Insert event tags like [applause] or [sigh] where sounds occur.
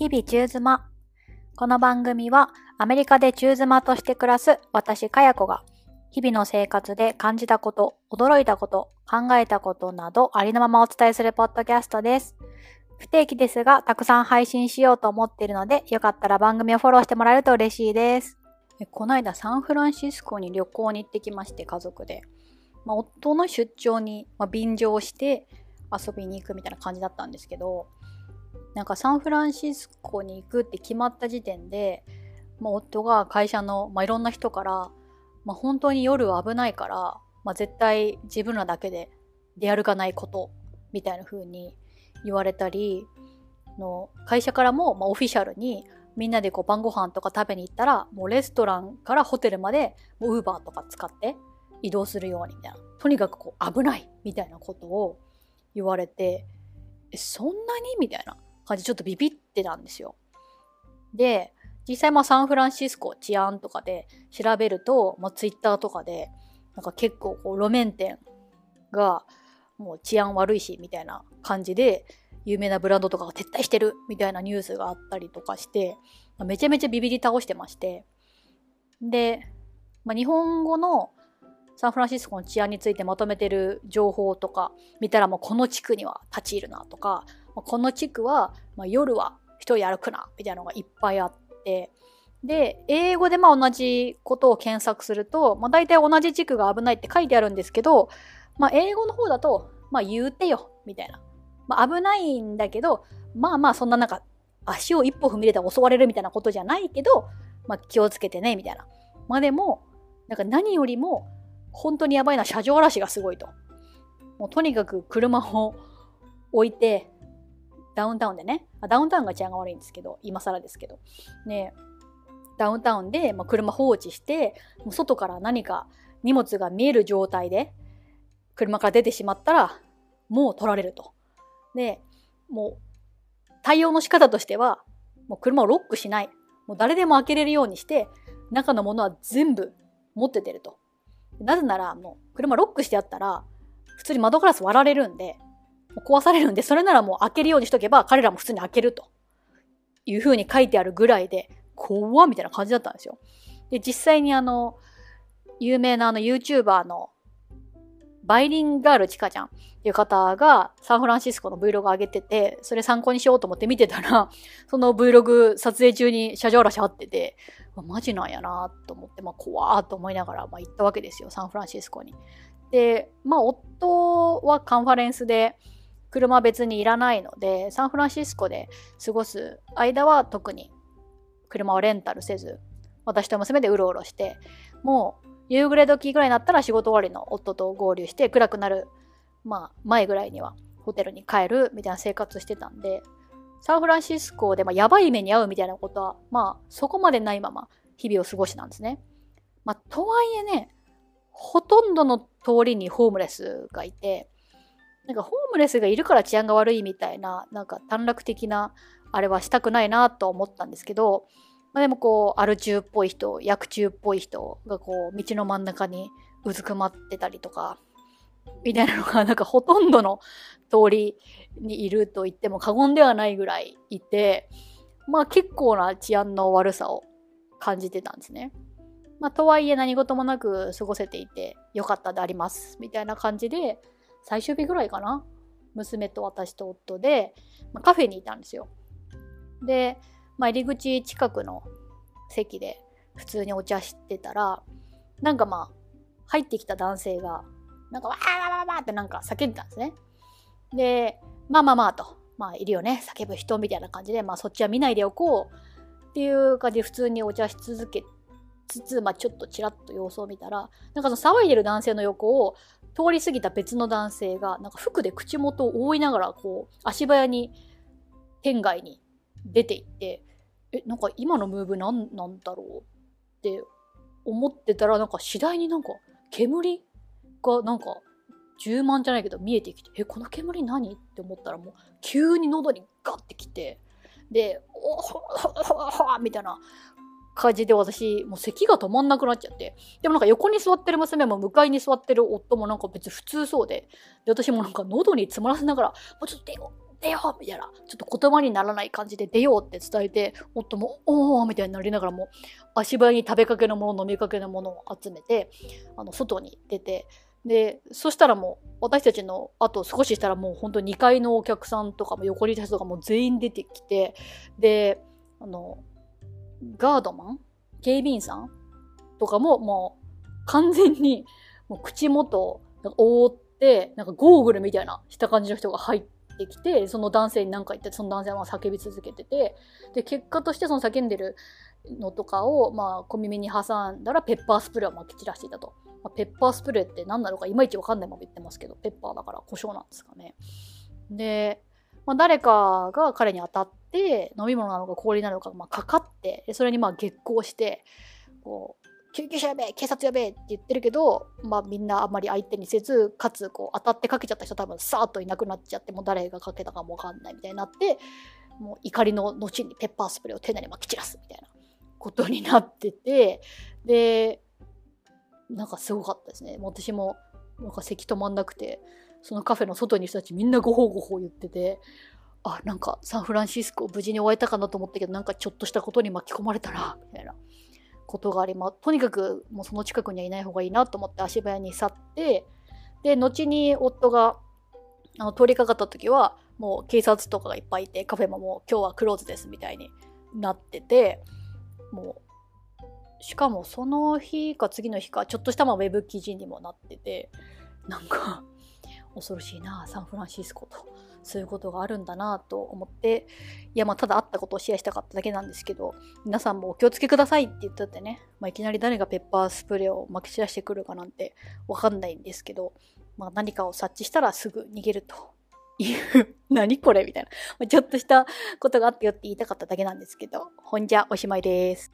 日々中妻。この番組はアメリカで中妻として暮らす私かや子が日々の生活で感じたこと、驚いたこと、考えたことなどありのままお伝えするポッドキャストです。不定期ですがたくさん配信しようと思っているのでよかったら番組をフォローしてもらえると嬉しいです。この間サンフランシスコに旅行に行ってきまして家族で。まあ、夫の出張に、まあ、便乗して遊びに行くみたいな感じだったんですけどなんかサンフランシスコに行くって決まった時点で、まあ、夫が会社の、まあ、いろんな人から、まあ、本当に夜は危ないから、まあ、絶対自分らだけで出歩かないことみたいな風に言われたりの会社からも、まあ、オフィシャルにみんなでこう晩ご飯とか食べに行ったらもうレストランからホテルまでウーバーとか使って移動するようにみたいな。とにかくこう危ないみたいなことを言われてえそんなにみたいな。感じちょっとビビってたんですよ。で実際まあサンフランシスコ治安とかで調べると、まあ、ツイッターとかでなんか結構こう路面店がもう治安悪いしみたいな感じで有名なブランドとかが撤退してるみたいなニュースがあったりとかしてめちゃめちゃビビり倒してましてで、まあ、日本語のサンフランシスコの治安についてまとめてる情報とか見たらもうこの地区には立ち入るなとかこの地区は、まあ、夜は一人歩くなみたいなのがいっぱいあってで英語でまあ同じことを検索すると、まあ、大体同じ地区が危ないって書いてあるんですけど、まあ、英語の方だと、まあ、言うてよみたいな、まあ、危ないんだけどまあまあそんななんか足を一歩踏み入れたら襲われるみたいなことじゃないけど、まあ、気をつけてねみたいなまあでもなんか何よりも本当にやばいのは車上荒らしがすごいと。もうとにかく車を置いて、ダウンタウンでね、ダウンタウンが治安が悪いんですけど、今更ですけど。ね、ダウンタウンで、まあ、車放置して、もう外から何か荷物が見える状態で、車から出てしまったら、もう取られると。で、もう、対応の仕方としては、もう車をロックしない。もう誰でも開けれるようにして、中のものは全部持って出ると。なぜなら、もう、車ロックしてあったら、普通に窓ガラス割られるんで、壊されるんで、それならもう開けるようにしとけば、彼らも普通に開けると。いう風に書いてあるぐらいで、怖っみたいな感じだったんですよ。で、実際にあの、有名なあの YouTuber の、バイリンガールチカちゃんっていう方がサンフランシスコの Vlog 上げてて、それ参考にしようと思って見てたら、[laughs] その Vlog 撮影中に車上荒らしあってて、マジなんやなと思って、まあ、怖ーと思いながら、まあ、行ったわけですよ、サンフランシスコに。で、まあ、夫はカンファレンスで、車別にいらないので、サンフランシスコで過ごす間は特に車をレンタルせず、私と娘でうろうろして、もう夕暮れ時ぐらいになったら仕事終わりの夫と合流して、暗くなる、まあ、前ぐらいにはホテルに帰るみたいな生活してたんで、サンフランシスコで、まあ、やばい目に遭うみたいなことは、まあ、そこまでないまま日々を過ごしたんですね。まあ、とはいえね、ほとんどの通りにホームレスがいて、なんかホームレスがいるから治安が悪いみたいな、なんか短絡的なあれはしたくないなと思ったんですけど、まあ、でもこう、アル中っぽい人、薬中っぽい人がこう、道の真ん中にうずくまってたりとか、みたいなのが、[laughs] なんかほとんどの通りにいると言っても過言ではないぐらいいて、まあ結構な治安の悪さを感じてたんですね。まあとはいえ何事もなく過ごせていてよかったであります。みたいな感じで、最終日ぐらいかな？娘と私と夫で、まあ、カフェにいたんですよ。で、まあ入り口近くの席で普通にお茶してたら、なんかまあ入ってきた男性がなんかわーわーわーってなんか叫んでたんですね。で、まあまあまあと、まあいるよね、叫ぶ人みたいな感じで、まあそっちは見ないでおこうっていう感じで普通にお茶し続けつつ、まあちょっとちらっと様子を見たら、なんかその騒いでる男性の横を通り過ぎた別の男性が、なんか服で口元を覆いながら、こう、足早に店外に出て行って、え、なんか今のムーブなんなんだろうって思ってたら、なんか次第になんか煙がなんか充満じゃないけど見えてきて、え、この煙何？って思ったらもう急に喉にガッてきて、で、おほほほほみたいな感じで私、もう咳が止まんなくなっちゃって。でもなんか横に座ってる娘も向かいに座ってる夫もなんか別に普通そうで、で、私もなんか喉に詰まらせながら、もうちょっと出よう、出ようみたいな、ちょっと言葉にならない感じで出ようって伝えて、夫も、おーみたいになりながらも、足早に食べかけのもの、飲みかけのものを集めて、あの、外に出て、で、そしたらもう、私たちの、あと少ししたらもう本当2階のお客さんとかも横にいた人とかも全員出てきて、で、あの、ガードマン？警備員さん？とかももう完全に [laughs] もう口元を覆って、なんかゴーグルみたいなした感じの人が入ってきて、その男性に何か言って、その男性は叫び続けてて、で、結果としてその叫んでるのとかを、まあ、小耳に挟んだらペッパースプレーをまき散らしていたと。まあ、ペッパースプレーって何なのかいまいちわかんないまま言ってますけど、ペッパーだから胡椒なんですかね。で、まあ、誰かが彼に当たってて、飲み物なのか氷なのか、まあ、かかって、それにまあ激高して、こう、救急車呼べえ警察呼べえって言ってるけど、まあみんなあんまり相手にせず、かつこう当たってかけちゃった人多分さーっといなくなっちゃって、もう誰がかけたかもわかんないみたいになって、もう怒りの後にペッパースプレーを手内にまき散らすみたいなことになってて、で、なんかすごかったですね。私もなんか咳止まんなくて、そのカフェの外に人たちみんなごほうごほう言ってて、あ、なんかサンフランシスコ無事に終えたかなと思ったけど、なんかちょっとしたことに巻き込まれたな、みたいなことがあります。とにかくもうその近くにはいない方がいいなと思って足早に去って、で、後に夫があの通りかかった時は、もう警察とかがいっぱいいて、カフェももう今日はクローズですみたいになってて、もう、しかもその日か次の日か、ちょっとしたまあウェブ記事にもなってて、なんか恐ろしいな、サンフランシスコと。そういうことがあるんだなと思って、いや、まあ、ただあったことをシェアしたかっただけなんですけど、皆さんもお気をつけくださいって言っててね、まあ、いきなり誰がペッパースプレーを撒き散らしてくるかなんてわかんないんですけど、まあ、何かを察知したらすぐ逃げるという、[laughs] 何これみたいな、ちょっとしたことがあったよって言いたかっただけなんですけど、ほんじゃおしまいです。